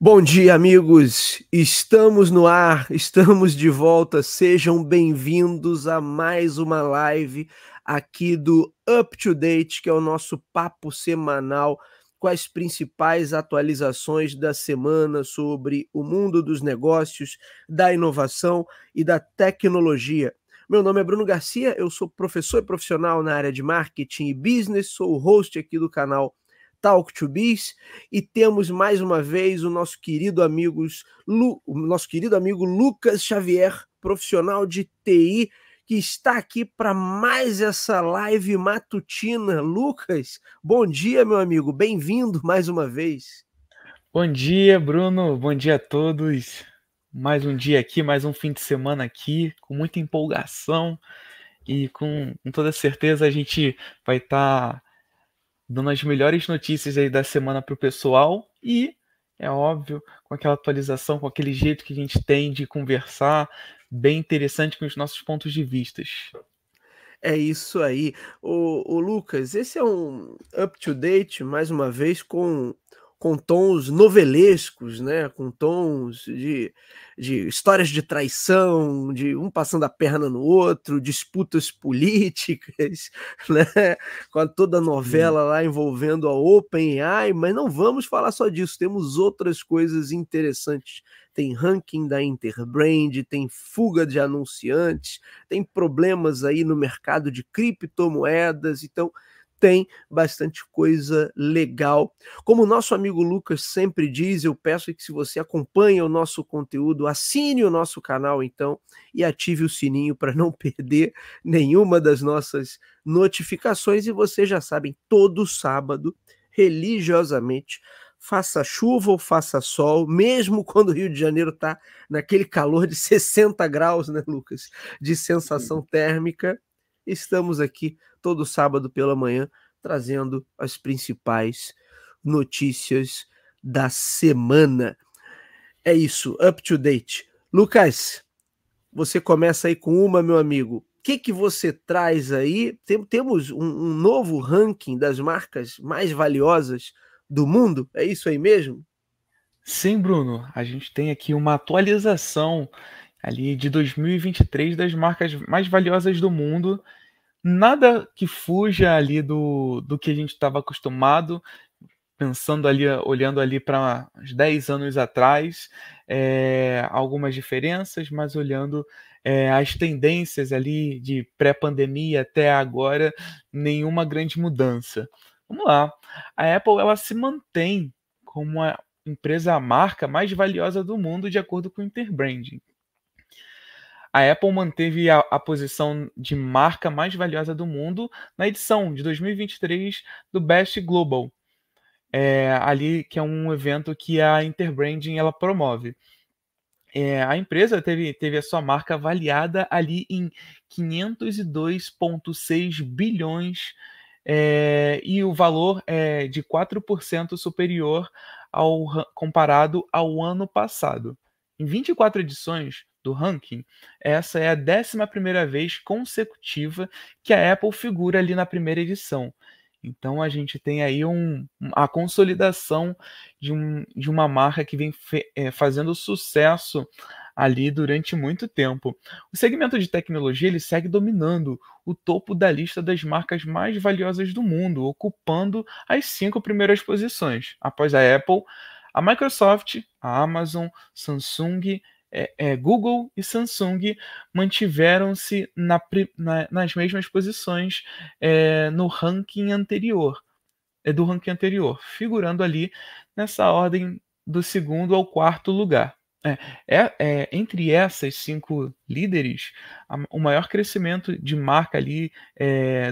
Bom dia, amigos. Estamos no ar, estamos de volta. Sejam bem-vindos a mais uma live aqui do Up to Date, que é o nosso papo semanal com as principais atualizações da semana sobre o mundo dos negócios, da inovação e da tecnologia. Meu nome é Bruno Garcia, eu sou professor e profissional na área de marketing e business, sou o host aqui do canal Talk to Biz e temos mais uma vez o nosso querido amigos, Lu, nosso querido amigo Lucas Xavier, profissional de TI, que está aqui para mais essa live matutina. Lucas, bom dia, meu amigo, bem-vindo mais uma vez. Bom dia, Bruno, bom dia a todos. Mais um dia aqui, mais um fim de semana aqui, com muita empolgação e com, com toda certeza a gente vai estar. Tá dando as melhores notícias aí da semana para o pessoal e, é óbvio, com aquela atualização, com aquele jeito que a gente tem de conversar, bem interessante com os nossos pontos de vistas. É isso aí. O, o Lucas, esse é um up to date, mais uma vez, com com tons novelescos, né? com tons de, de histórias de traição, de um passando a perna no outro, disputas políticas, né? com toda a novela lá envolvendo a OpenAI, mas não vamos falar só disso, temos outras coisas interessantes. Tem ranking da Interbrand, tem fuga de anunciantes, tem problemas aí no mercado de criptomoedas, então tem bastante coisa legal. Como o nosso amigo Lucas sempre diz, eu peço que se você acompanha o nosso conteúdo, assine o nosso canal então e ative o sininho para não perder nenhuma das nossas notificações e vocês já sabem, todo sábado, religiosamente, faça chuva ou faça sol, mesmo quando o Rio de Janeiro está naquele calor de 60 graus, né, Lucas? De sensação térmica, estamos aqui todo sábado pela manhã trazendo as principais notícias da semana. É isso, up to date. Lucas, você começa aí com uma, meu amigo. O que, que você traz aí? Tem, temos um, um novo ranking das marcas mais valiosas do mundo? É isso aí mesmo? Sim, Bruno. A gente tem aqui uma atualização ali de 2023 das marcas mais valiosas do mundo nada que fuja ali do, do que a gente estava acostumado, pensando ali, olhando ali para uns 10 anos atrás, é, algumas diferenças, mas olhando é, as tendências ali de pré-pandemia até agora, nenhuma grande mudança. Vamos lá. A Apple ela se mantém como a empresa a marca mais valiosa do mundo de acordo com o Interbranding. A Apple manteve a, a, posição de marca mais valiosa do mundo na edição de 2023 do Best Global, é, ali que é um evento que a Interbranding ela promove. É, a empresa teve, teve a sua marca avaliada ali em 502,6 bilhões é, e o valor é de 4% superior ao comparado ao ano passado. Em 24 edições, do ranking, essa é a 11 vez consecutiva que a Apple figura ali na primeira edição. Então a gente tem aí um, a consolidação de, um, de uma marca que vem fe, é, fazendo sucesso ali durante muito tempo. O segmento de tecnologia ele segue dominando o topo da lista das marcas mais valiosas do mundo, ocupando as cinco primeiras posições. Após a Apple, a Microsoft, a Amazon, Samsung, é, é, Google e Samsung mantiveram-se na, na, nas mesmas posições é, no ranking anterior, é, do ranking anterior, figurando ali nessa ordem do segundo ao quarto lugar. É, é, é, entre essas cinco líderes, a, o maior crescimento de marca ali,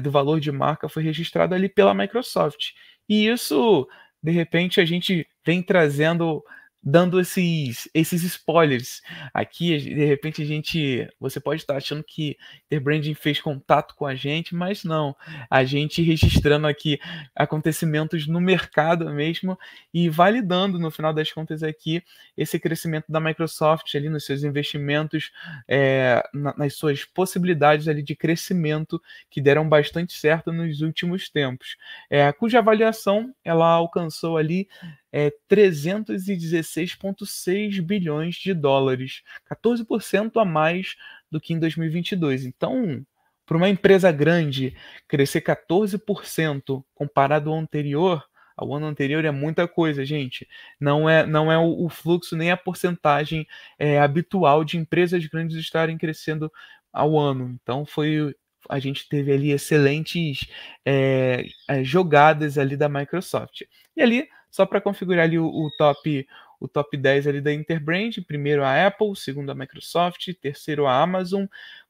do valor de marca, foi registrado ali pela Microsoft. E isso, de repente, a gente vem trazendo dando esses, esses spoilers. Aqui, de repente, a gente. Você pode estar achando que Interbranding fez contato com a gente, mas não. A gente registrando aqui acontecimentos no mercado mesmo e validando, no final das contas, aqui esse crescimento da Microsoft ali nos seus investimentos, é, nas suas possibilidades ali de crescimento que deram bastante certo nos últimos tempos. É, cuja avaliação ela alcançou ali é 316,6 bilhões de dólares, 14% a mais do que em 2022. Então, para uma empresa grande crescer 14% comparado ao anterior, ao ano anterior é muita coisa, gente. Não é, não é o, o fluxo nem a porcentagem é, habitual de empresas grandes estarem crescendo ao ano. Então foi a gente teve ali excelentes é, jogadas ali da Microsoft. E ali, só para configurar ali o, o, top o top 10 ali da Interbrand, primeiro a Apple, segundo a Microsoft, terceiro a Amazon,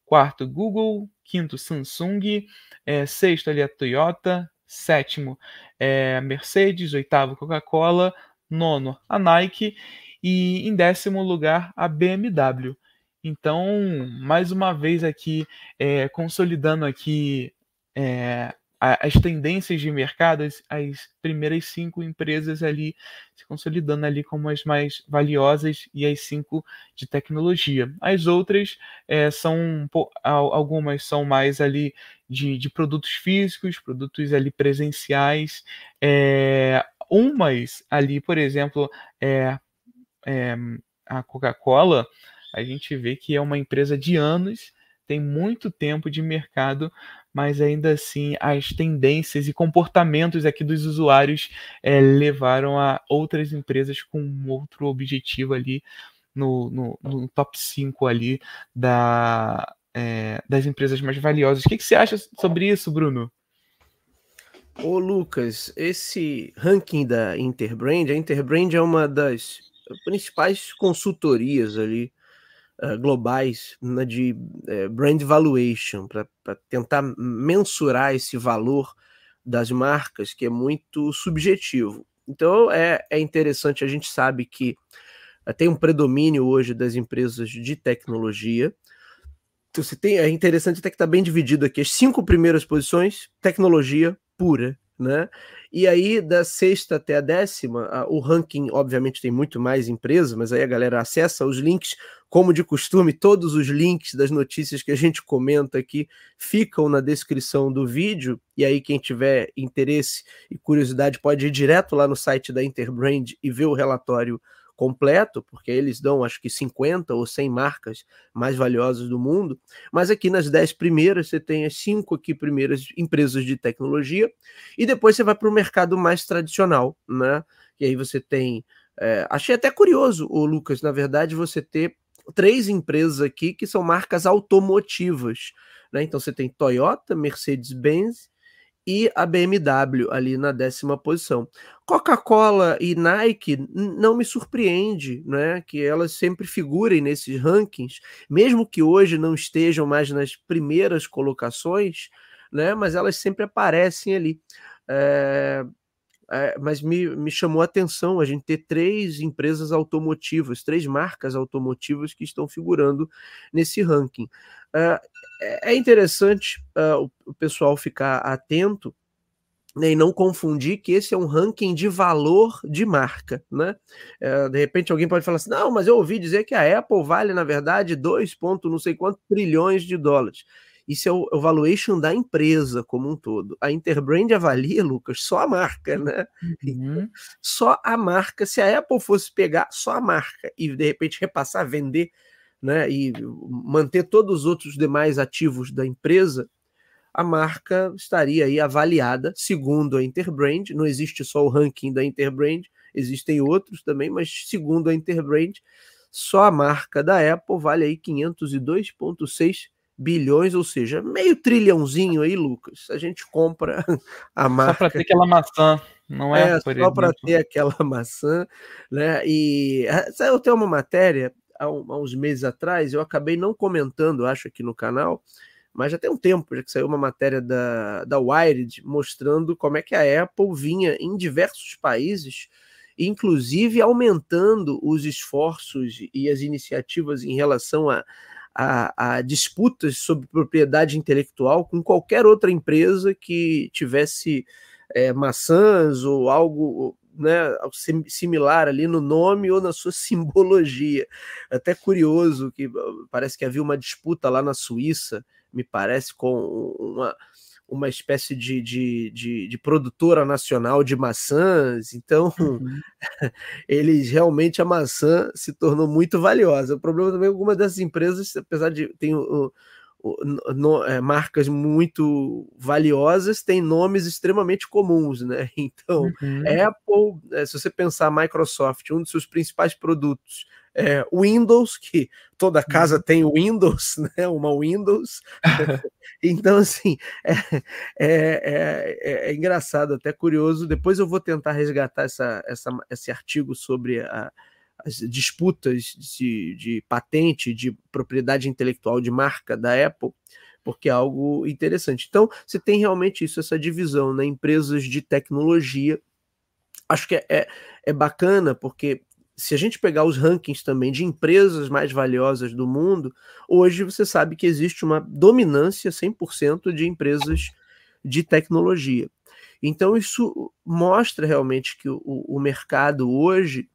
quarto Google, quinto Samsung, é, sexto ali a Toyota, sétimo é Mercedes, oitavo Coca-Cola, nono a Nike e em décimo lugar a BMW. Então, mais uma vez aqui, é, consolidando aqui é, as tendências de mercado, as, as, primeiras cinco empresas ali se consolidando ali como as mais valiosas e as cinco de tecnologia. As outras é, são algumas são mais ali de, de, produtos físicos, produtos ali presenciais. É, umas ali, por exemplo, é, a Coca-Cola, a gente vê que é uma empresa de anos, tem muito tempo de mercado, mas ainda assim as tendências e comportamentos aqui dos usuários é, levaram a outras empresas com outro objetivo ali no, no, no top 5 ali da, é, das empresas mais valiosas. O que, que você acha sobre isso, Bruno? Ô Lucas, esse ranking da Interbrand, a Interbrand é uma das principais consultorias ali uh, globais né, de uh, brand valuation, para tentar mensurar esse valor das marcas, que é muito subjetivo. Então é, é interessante, a gente sabe que uh, tem um predomínio hoje das empresas de tecnologia. Então, você tem, é interessante até que está bem dividido aqui. As cinco primeiras posições, tecnologia pura né? E aí, da sexta até a décima, o ranking, obviamente, tem muito mais empresas, mas aí a galera acessa os links, como de costume, todos os links das notícias que a gente comenta aqui ficam na descrição do vídeo, e aí quem tiver interesse e curiosidade pode ir direto lá no site da Interbrand e ver o relatório completo, porque eles dão acho que 50 ou 100 marcas mais valiosas do mundo, mas aqui nas 10 primeiras você tem as 5 aqui primeiras empresas de tecnologia, e depois você vai para o mercado mais tradicional, né? E aí você tem. É, achei até curioso, o Lucas, na verdade, você ter três empresas aqui que são marcas automotivas. Né? Então você tem Toyota, Mercedes-Benz e a BMW ali na décima posição. Coca-Cola e Nike não me surpreende, né, que elas sempre figurem nesses rankings, mesmo que hoje não estejam mais nas primeiras colocações, né, mas elas sempre aparecem ali. É, é, mas me, me chamou a atenção a gente ter três empresas automotivas, três marcas automotivas que estão figurando nesse ranking. Uh, é interessante uh, o, pessoal ficar atento né, e não confundir que esse é um ranking de valor de marca, né? Uh, de repente alguém pode falar assim, não, mas eu ouvi dizer que a Apple vale, na verdade, 2 ponto não sei quantos trilhões de dólares. Isso é o, é o valuation da empresa como um todo. A Interbrand avalia, Lucas, só a marca, né? Uhum. Só a marca. Se a Apple fosse pegar só a marca e de repente repassar, vender, né? E manter todos os outros demais ativos da empresa, a marca estaria aí avaliada segundo a Interbrand. Não existe só o ranking da Interbrand, existem outros também, mas segundo a Interbrand, só a marca da Apple vale aí 502,6 bilhões, ou seja, meio trilhãozinho aí, Lucas. A gente compra a marca. Só para ter aquela maçã, não é? é só para ter aquela maçã, né? E eh, eu tenho uma matéria há, uns meses atrás, eu acabei não comentando, acho, aqui no canal, mas já tem um tempo já que saiu uma matéria da, da Wired mostrando como é que a Apple vinha em diversos países, inclusive aumentando os esforços e as iniciativas em relação a a, a, disputas sobre propriedade intelectual com qualquer outra empresa que tivesse é, maçãs ou algo né, similar ali no nome ou na sua simbologia. Até curioso que parece que havia uma disputa lá na Suíça, me parece, com uma, uma espécie de, de, de, de, produtora nacional de maçãs, então uhum. eles realmente a maçã se tornou muito valiosa. O problema também é que algumas dessas empresas, apesar de ter o, no, é, marcas muito valiosas têm nomes extremamente comuns, né? Então, uhum. Apple, é, se você pensar Microsoft, um dos seus principais produtos é Windows, que toda casa uhum. tem Windows, né? Uma Windows. então, assim, é, é, é, é, engraçado, até curioso. Depois eu vou tentar resgatar essa, essa, esse artigo sobre a as disputas de, de patente, de propriedade intelectual de marca da Apple, porque é algo interessante. Então, você tem realmente isso, essa divisão, né? Empresas de tecnologia. Acho que é, é, é bacana, porque se a gente pegar os rankings também de empresas mais valiosas do mundo, hoje você sabe que existe uma dominância 100% de empresas de tecnologia. Então, isso mostra realmente que o, o mercado hoje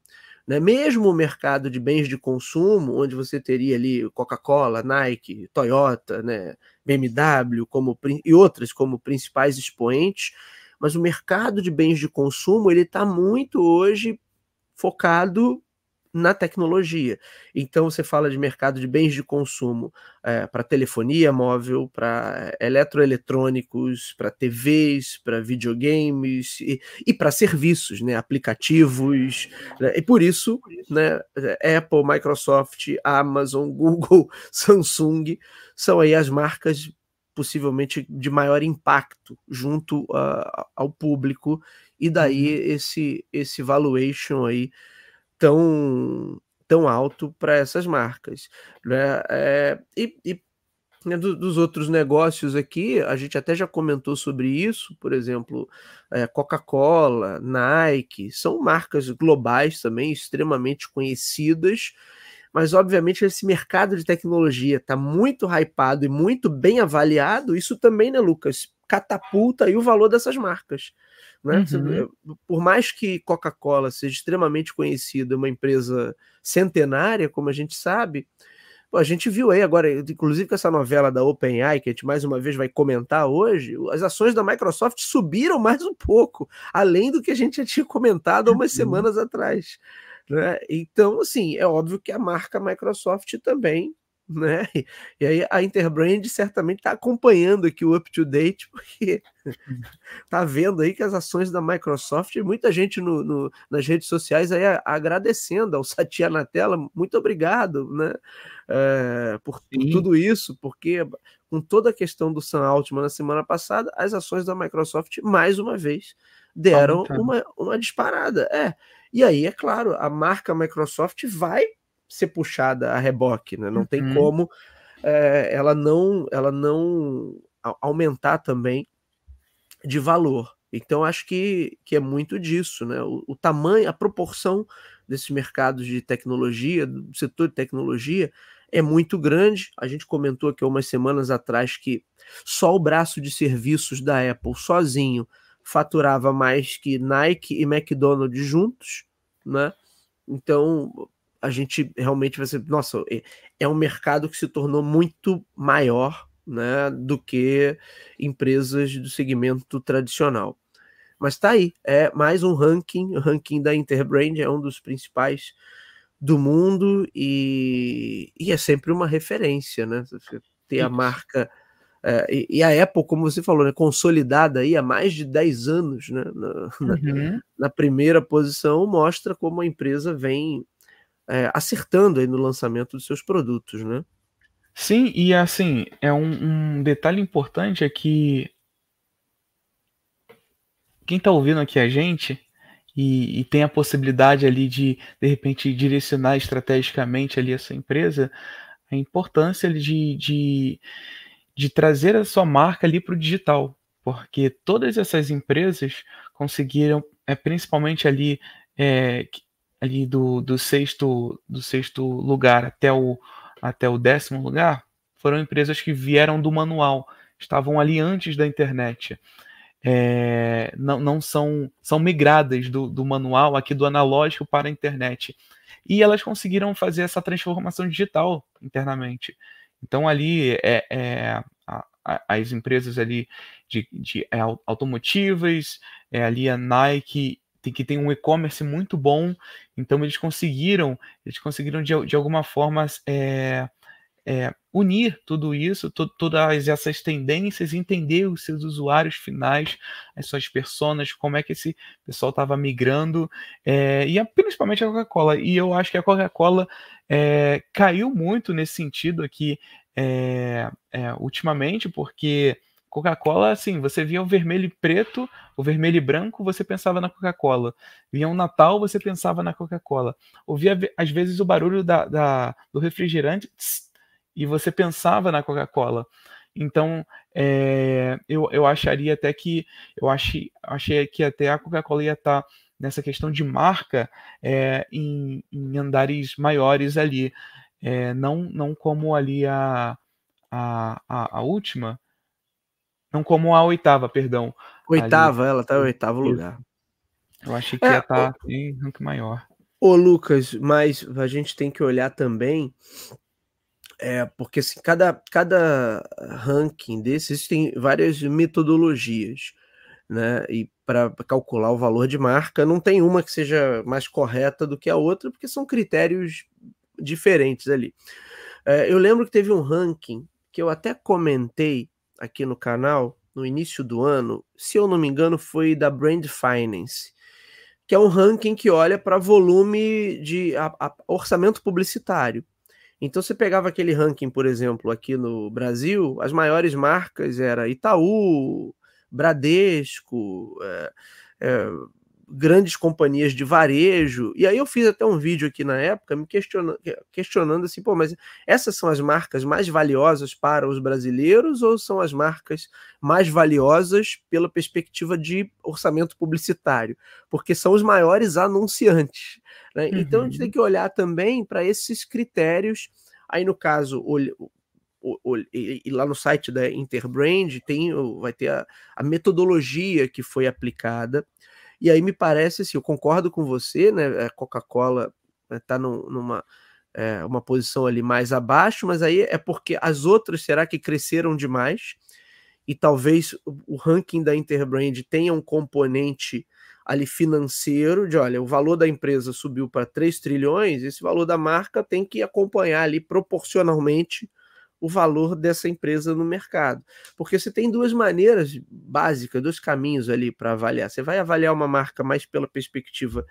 né? Mesmo o mercado de bens de consumo, onde você teria ali Coca-Cola, Nike, Toyota, né? BMW como, e outras como principais expoentes, mas o mercado de bens de consumo ele está muito hoje focado na tecnologia. Então você fala de mercado de bens de consumo é, para telefonia móvel, para eletroeletrônicos, para TVs, para videogames e, e para serviços, né, aplicativos. Né, e por isso, né, Apple, Microsoft, Amazon, Google, Samsung são aí as marcas possivelmente de maior impacto junto uh, ao público e daí uhum. esse esse valuation aí tão, tão alto para essas marcas. Né? É, e, e né, do, dos outros negócios aqui, a gente até já comentou sobre isso, por exemplo, é, Coca-Cola, Nike, são marcas globais também, extremamente conhecidas, mas obviamente esse mercado de tecnologia está muito hypado e muito bem avaliado, isso também, né, Lucas, catapulta aí o valor dessas marcas. Né? Uhum. Por mais que Coca-Cola seja extremamente conhecida, uma empresa centenária, como a gente sabe, a gente viu aí agora, inclusive com essa novela da OpenAI, que a gente mais uma vez vai comentar hoje, as ações da Microsoft subiram mais um pouco, além do que a gente já tinha comentado há umas uhum. semanas atrás. Né? Então, assim, é óbvio que a marca Microsoft também né? E aí a Interbrand certamente está acompanhando aqui o up to date, porque tá vendo aí que as ações da Microsoft, muita gente no, no nas redes sociais aí agradecendo ao Satya na tela, muito obrigado, né? É, por, por, tudo isso, porque com toda a questão do Sam Altman na semana passada, as ações da Microsoft mais uma vez deram uma, uma disparada. É. E aí, é claro, a marca Microsoft vai ser puxada a reboque, né? Não uhum. tem como é, ela não ela não aumentar também de valor. Então acho que, que é muito disso, né? O, o tamanho, a proporção desses mercados de tecnologia, do setor de tecnologia, é muito grande. A gente comentou aqui umas semanas atrás que só o braço de serviços da Apple sozinho faturava mais que Nike e McDonald's juntos, né? Então, a gente realmente vai ser, nossa, é, é um mercado que se tornou muito maior né, do que empresas do segmento tradicional. Mas está aí, é mais um ranking, o ranking da Interbrand é um dos principais do mundo e, e é sempre uma referência, né? Você ter a marca é, e, e, a Apple, como você falou, né, consolidada aí há mais de 10 anos né, na, uhum. na, primeira posição, mostra como a empresa vem é, acertando aí no lançamento dos seus produtos, né? Sim, e assim, é um, um detalhe importante é que quem está ouvindo aqui a gente e, e, tem a possibilidade ali de, de repente, direcionar estrategicamente ali essa empresa, a importância de, de, de trazer a sua marca ali para o digital, porque todas essas empresas conseguiram, é, principalmente ali, é, ali do, do sexto do sexto lugar até o até o décimo lugar foram empresas que vieram do manual, estavam ali antes da internet. É, não, não são são migradas do, do manual aqui do analógico para a internet e elas conseguiram fazer essa transformação digital internamente. Então ali é, é a, as empresas ali de, de é, automotivas, é, ali a Nike tem, que tem um e-commerce muito bom, então eles conseguiram, eles conseguiram de, de alguma forma é, é, unir tudo isso, to, todas essas tendências, entender os seus usuários finais, as suas personas, como é que esse pessoal estava migrando, é, e a, principalmente a Coca-Cola. E eu acho que a Coca-Cola é, caiu muito nesse sentido aqui é, é, ultimamente, porque Coca-Cola, assim, você via o vermelho e preto, o vermelho e branco, você pensava na Coca-Cola. Via um Natal, você pensava na Coca-Cola. Ouvia, às vezes, o barulho da, da do refrigerante, tss, e você pensava na Coca-Cola. Então, é, eu, eu acharia até que eu achei, achei que até a Coca-Cola ia estar tá nessa questão de marca é, em, em, andares maiores ali, é, não, não como ali a, a, a, a, última, não como a oitava, perdão. Oitava, ali. ela está em oitavo lugar. Eu achei que é, ia estar tá em rank maior. Ô Lucas, mas a gente tem que olhar também é, porque assim, cada, cada ranking desses tem várias metodologias, né? E para calcular o valor de marca, não tem uma que seja mais correta do que a outra, porque são critérios diferentes ali. É, eu lembro que teve um ranking que eu até comentei aqui no canal no início do ano, se eu não me engano, foi da Brand Finance, que é um ranking que olha para volume de a, a, orçamento publicitário. Então você pegava aquele ranking, por exemplo, aqui no Brasil, as maiores marcas era Itaú, Bradesco, é, é, grandes companhias de varejo. E aí eu fiz até um vídeo aqui na época me questionando, questionando assim, pô, mas essas são as marcas mais valiosas para os brasileiros ou são as marcas mais valiosas pela perspectiva de orçamento publicitário? Porque são os maiores anunciantes. Né? Uhum. Então a gente tem uhum. que olhar também para esses critérios. Aí, no caso, e, lá no site da Interbrand tem, vai ter a, a, metodologia que foi aplicada. E aí me parece, assim, eu concordo com você, né? A Coca-Cola está né, numa é, uma posição ali mais abaixo, mas aí é porque as outras será que cresceram demais? E talvez o ranking da Interbrand tenha um componente ali financeiro de olha, o valor da empresa subiu para 3 trilhões, esse valor da marca tem que acompanhar ali proporcionalmente o valor dessa empresa no mercado. Porque você tem duas maneiras básicas, dois caminhos ali para avaliar. Você vai avaliar uma marca mais pela perspectiva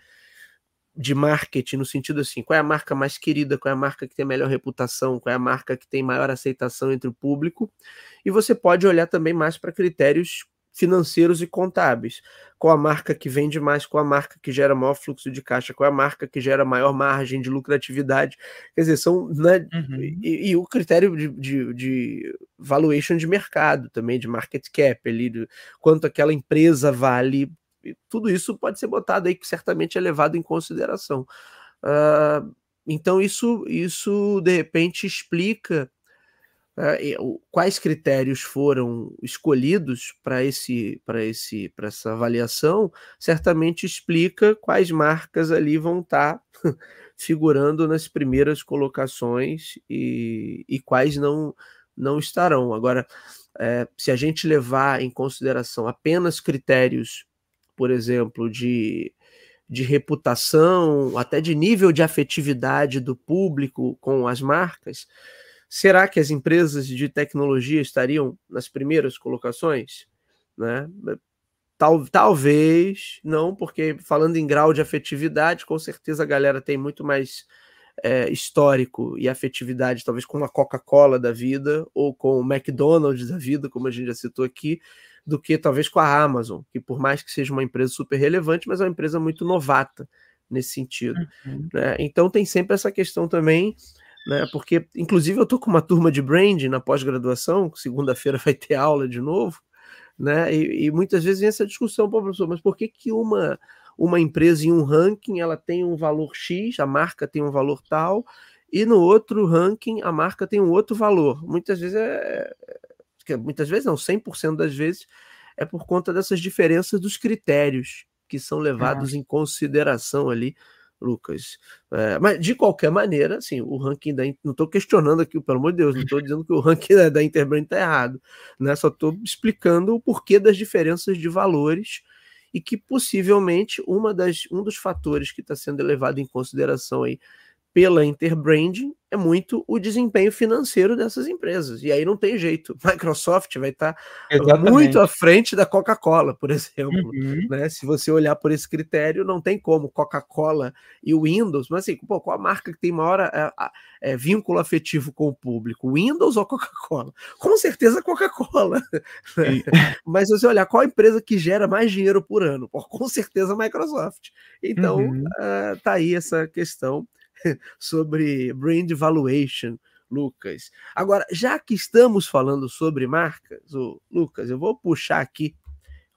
de marketing, no sentido assim, qual é a marca mais querida, qual é a marca que tem melhor reputação, qual é a marca que tem maior aceitação entre o público, e você pode olhar também mais para critérios financeiros e contábeis. Qual a marca que vende mais, qual a marca que gera maior fluxo de caixa, qual a marca que gera maior margem de lucratividade. Quer dizer, são. Né, uhum. e, e, o critério de, de, de, valuation de mercado também, de market cap, ali, de quanto aquela empresa vale. Tudo isso pode ser botado aí, que certamente é levado em consideração. Uh, então, isso, isso de repente explica quais critérios foram escolhidos para esse para esse para essa avaliação certamente explica quais marcas ali vão estar tá figurando nas primeiras colocações e, e quais não não estarão. Agora é, se a gente levar em consideração apenas critérios por exemplo de de reputação até de nível de afetividade do público com as marcas Será que as empresas de tecnologia estariam nas primeiras colocações? Né? Tal, talvez não, porque falando em grau de afetividade, com certeza a galera tem muito mais é, histórico e afetividade, talvez com a Coca-Cola da vida ou com o McDonald's da vida, como a gente já citou aqui, do que talvez com a Amazon, que por mais que seja uma empresa super relevante, mas é uma empresa muito novata nesse sentido. Uhum. Né? Então tem sempre essa questão também né? Porque, inclusive, eu estou com uma turma de brand na pós-graduação, segunda-feira vai ter aula de novo, né? E, e, muitas vezes vem essa discussão, pô, professor, mas por que, que uma, uma empresa em um ranking ela tem um valor X, a marca tem um valor tal, e no outro ranking a marca tem um outro valor? Muitas vezes é. é muitas vezes não, 100% das vezes é por conta dessas diferenças dos critérios que são levados em consideração ali Lucas. É, mas, de qualquer maneira, assim, o ranking da. Não estou questionando aqui, pelo amor de Deus, não estou dizendo que o ranking da, da Interbrand está errado, né? só estou explicando o porquê das diferenças de valores e que possivelmente uma das, um dos fatores que está sendo levado em consideração aí pela Interbranding é muito o desempenho financeiro dessas empresas. E aí não tem jeito. Microsoft vai estar tá muito à frente da Coca-Cola, por exemplo. Uhum. Né? Se você olhar por esse critério, não tem como Coca-Cola e o Windows, mas assim, pô, qual a marca que tem maior é, é, vínculo afetivo com o público? Windows ou Coca-Cola? Com certeza Coca-Cola. Né? mas se você olhar qual a empresa que gera mais dinheiro por ano, pô, com certeza Microsoft. Então, uhum. uh, tá aí essa questão sobre brand valuation, Lucas. Agora, já que estamos falando sobre marcas, oh, Lucas, eu vou puxar aqui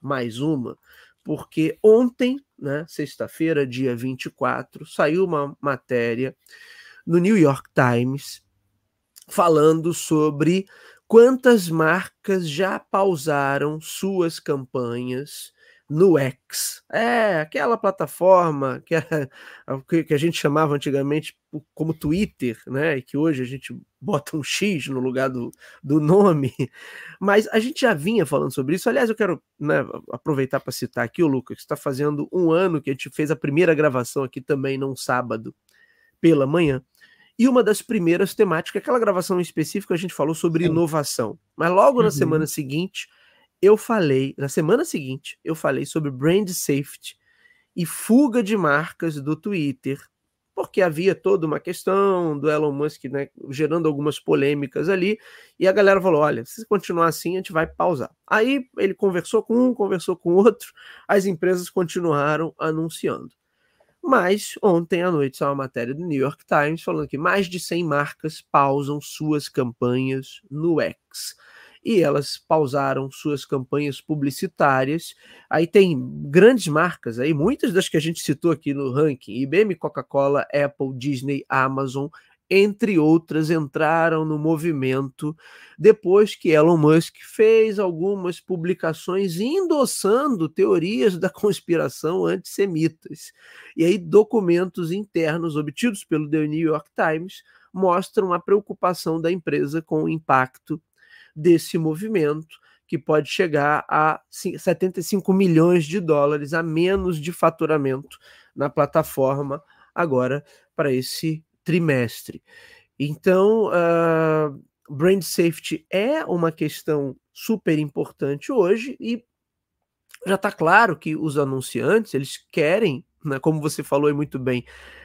mais uma, porque ontem, né, sexta-feira, dia 24, saiu uma matéria no New York Times falando sobre quantas marcas já pausaram suas campanhas no X. É, aquela plataforma que, era, que a gente chamava antigamente como Twitter, né? E que hoje a gente bota um X no lugar do, do nome. Mas a gente já vinha falando sobre isso. Aliás, eu quero né, aproveitar para citar aqui o Lucas, que está fazendo um ano que a gente fez a primeira gravação aqui também num sábado pela manhã. E uma das primeiras temáticas, aquela gravação específica, a gente falou sobre Sim. inovação. Mas logo uhum. na semana seguinte eu falei, na semana seguinte, eu falei sobre brand safety e fuga de marcas do Twitter, porque havia toda uma questão do Elon Musk né, gerando algumas polêmicas ali, e a galera falou: olha, se continuar assim, a gente vai pausar. Aí ele conversou com um, conversou com outro, as empresas continuaram anunciando. Mas ontem à noite saiu uma matéria do New York Times falando que mais de 100 marcas pausam suas campanhas no X e elas pausaram suas campanhas publicitárias. Aí tem grandes marcas aí, muitas das que a gente citou aqui no ranking, IBM, Coca-Cola, Apple, Disney, Amazon, entre outras, entraram no movimento depois que Elon Musk fez algumas publicações endossando teorias da conspiração antissemitas. E aí, documentos internos obtidos pelo The New York Times mostram a preocupação da empresa com o impacto desse movimento, que pode chegar a 75 milhões de dólares a menos de faturamento na plataforma agora para esse trimestre. Então, uh, brand safety é uma questão super importante hoje e já está claro que os anunciantes eles querem, né, como você falou muito bem,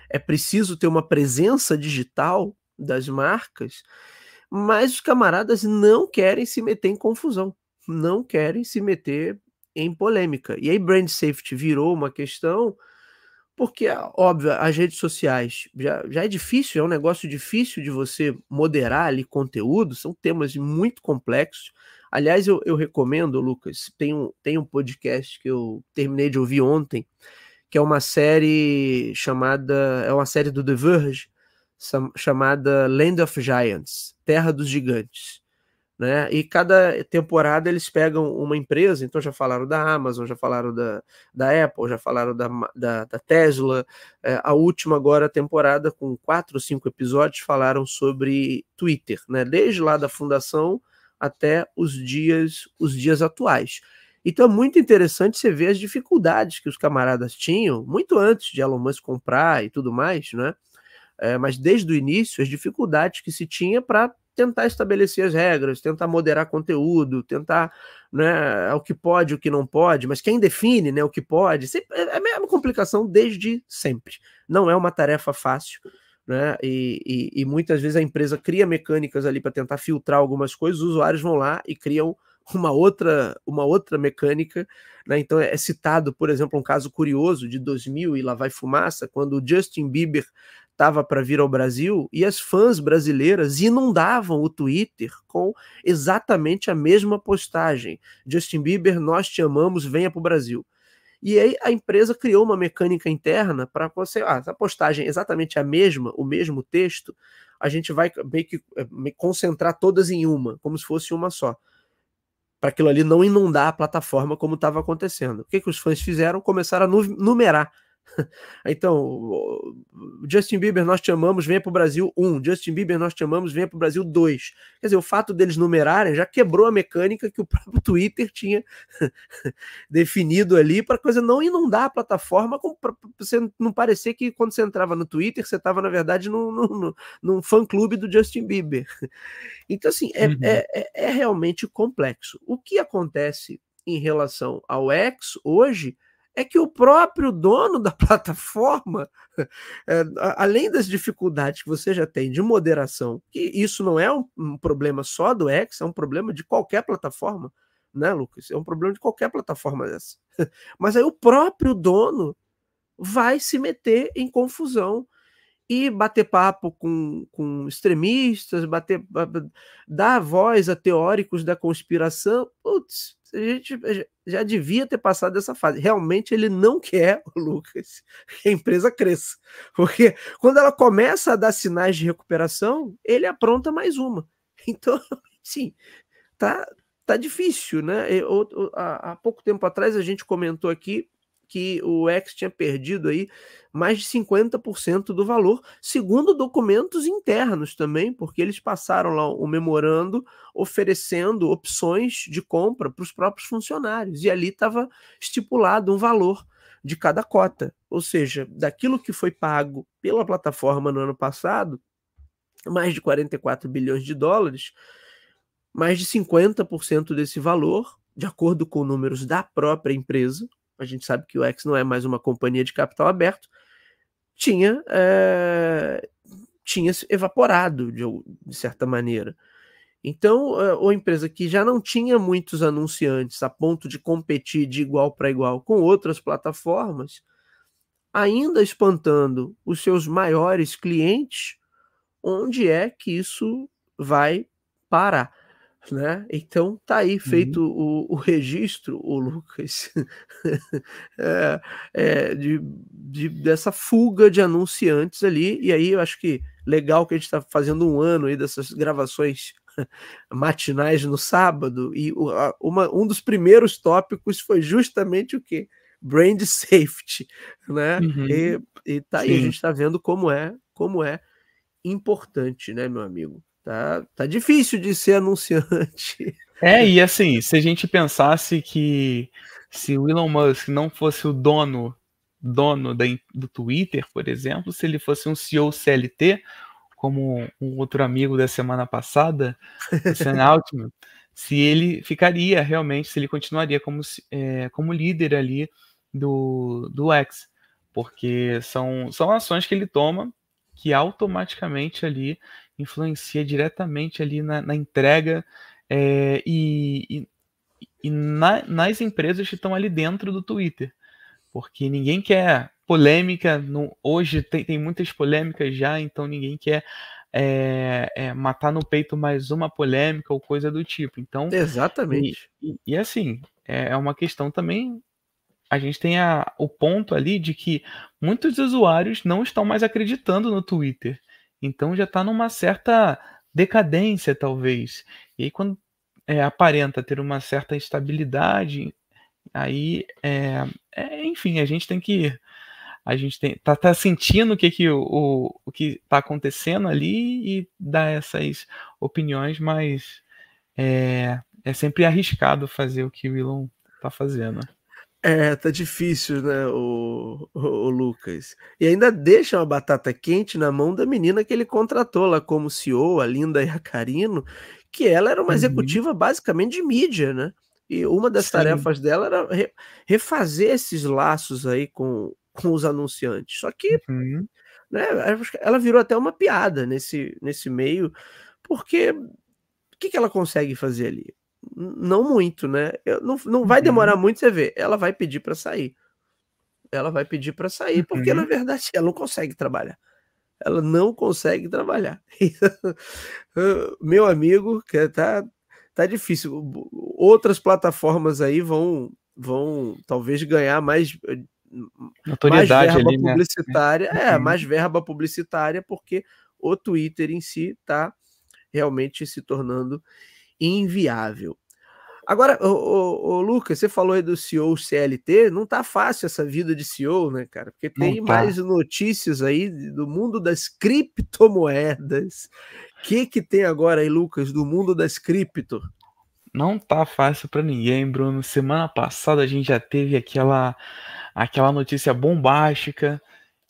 é preciso ter uma presença digital das marcas mas os camaradas não querem se meter em confusão, não querem se meter em polêmica. E aí brand safety virou uma questão porque, óbvio, as redes sociais já, já é difícil, é um negócio difícil de você moderar ali conteúdo, são temas muito complexos. Aliás, eu, eu recomendo, Lucas, tem um, tem um podcast que eu terminei de ouvir ontem, que é uma série chamada, é uma série do The Verge, chamada Land of Giants, Terra dos Gigantes. Né? E cada temporada eles pegam uma empresa, então já falaram da Amazon, já falaram da, da Apple, já falaram da, da, da Tesla. É, a última agora temporada, com quatro ou cinco episódios, falaram sobre Twitter, né? desde lá da fundação até os dias, os dias atuais. Então é muito interessante você ver as dificuldades que os camaradas tinham, muito antes de Elon Musk comprar e tudo mais, né? É, mas desde o início, as dificuldades que se tinha para tentar estabelecer as regras, tentar moderar conteúdo, tentar né, o que pode, o que não pode, mas quem define né, o que pode, sempre, é, é a mesma complicação desde sempre. Não é uma tarefa fácil. Né? E, e, e muitas vezes a empresa cria mecânicas ali para tentar filtrar algumas coisas, os usuários vão lá e criam uma outra, uma outra mecânica. Né? Então é citado, por exemplo, um caso curioso de 2000 e lá vai fumaça, quando o Justin Bieber estava para vir ao Brasil e as fãs brasileiras inundavam o Twitter com exatamente a mesma postagem. Justin Bieber, nós te amamos, venha para o Brasil. E aí a empresa criou uma mecânica interna para você, ah, a postagem é exatamente a mesma, o mesmo texto, a gente vai meio que eh, concentrar todas em uma, como se fosse uma só. Para aquilo ali não inundar a plataforma como estava acontecendo. O que, que os fãs fizeram? Começaram a numerar Então, Justin Bieber, nós te amamos, venha para o Brasil 1. Justin Bieber, nós te amamos, venha para o Brasil 2. Quer dizer, o fato deles numerarem já quebrou a mecânica que o próprio Twitter tinha definido ali para a coisa não inundar a plataforma, para você não parecer que quando você entrava no Twitter, você estava, na verdade, num, num, num fã-clube do Justin Bieber. Então, assim, é, uhum. é, é, é realmente complexo. O que acontece em relação ao X hoje é que o próprio dono da plataforma, é, além das dificuldades que você já tem de moderação, que isso não é um, um, problema só do X, é um problema de qualquer plataforma, né, Lucas? É um problema de qualquer plataforma dessa. Mas aí o próprio dono vai se meter em confusão e bater papo com, com extremistas, bater, dar voz a teóricos da conspiração. Putz, a gente já devia ter passado dessa fase. Realmente ele não quer, o Lucas, que a empresa cresça. Porque quando ela começa a dar sinais de recuperação, ele apronta mais uma. Então, sim, tá, tá difícil, né? Eu, há pouco tempo atrás a gente comentou aqui que o X tinha perdido aí mais de 50% do valor, segundo documentos internos também, porque eles passaram lá o memorando oferecendo opções de compra para os próprios funcionários, e ali estava estipulado um valor de cada cota, ou seja, daquilo que foi pago pela plataforma no ano passado, mais de 44 bilhões de dólares, mais de 50% desse valor, de acordo com números da própria empresa, a gente sabe que o X não é mais uma companhia de capital aberto, tinha, é, tinha se evaporado de, de certa maneira. Então, é, uma empresa que já não tinha muitos anunciantes a ponto de competir de igual para igual com outras plataformas, ainda espantando os seus maiores clientes, onde é que isso vai parar? Né? Então tá aí feito uhum. o, o, registro, o Lucas, é, é, de, de, dessa fuga de anunciantes ali. E aí eu acho que legal que a gente está fazendo um ano aí dessas gravações matinais no sábado e uma, um dos primeiros tópicos foi justamente o que brand safety, né? Uhum. E, e tá aí a gente está vendo como é como é importante, né, meu amigo? Tá, tá difícil de ser anunciante. É, e assim, se a gente pensasse que se o Elon Musk não fosse o dono dono da, do Twitter, por exemplo, se ele fosse um CEO CLT, como um outro amigo da semana passada, o Sam Altman, se ele ficaria realmente, se ele continuaria como, é, como líder ali do, do X, porque são, são ações que ele toma que automaticamente ali influencia diretamente ali na, na entrega é, e, e, e na, nas empresas que estão ali dentro do Twitter. Porque ninguém quer polêmica. No, hoje tem, tem muitas polêmicas já, então ninguém quer é, é, matar no peito mais uma polêmica ou coisa do tipo. Então, exatamente. E, e, e assim, é, é uma questão também. A gente tem a, o ponto ali de que muitos usuários não estão mais acreditando no Twitter. Então já está numa certa decadência, talvez. E aí, quando é, aparenta ter uma certa estabilidade, aí, é, é, enfim, a gente tem que. A gente tem, tá, tá sentindo o que, que o, o, que está acontecendo ali e dar essas opiniões, mas é, é sempre arriscado fazer o que o Elon está fazendo. É, tá difícil, né, o, o, o, Lucas. E ainda deixa uma batata quente na mão da menina que ele contratou lá como CEO, a Linda Iacarino, que ela era uma uhum. executiva basicamente de mídia, né? E uma das Sim. tarefas dela era re, refazer esses laços aí com, com os anunciantes. Só que uhum. né, ela virou até uma piada nesse, nesse meio, porque o que, que ela consegue fazer ali? Não muito, né? Eu, não, não vai uhum. demorar muito você ver. Ela vai pedir para sair. Ela vai pedir para sair, porque na uhum. verdade ela não consegue trabalhar. Ela não consegue trabalhar. Meu amigo, que tá, tá difícil. Outras plataformas aí vão, vão talvez ganhar mais Notoriedade mais verba ali, né? publicitária, né? é, uhum. mais verba publicitária, porque o Twitter em si está realmente se tornando inviável. Agora, o, Lucas, você falou aí do CEO CLT, não tá fácil essa vida de CEO, né, cara? Porque tem tá. mais notícias aí do mundo das criptomoedas. O que que tem agora aí, Lucas, do mundo das cripto? Não tá fácil para ninguém, Bruno. Semana passada a gente já teve aquela aquela notícia bombástica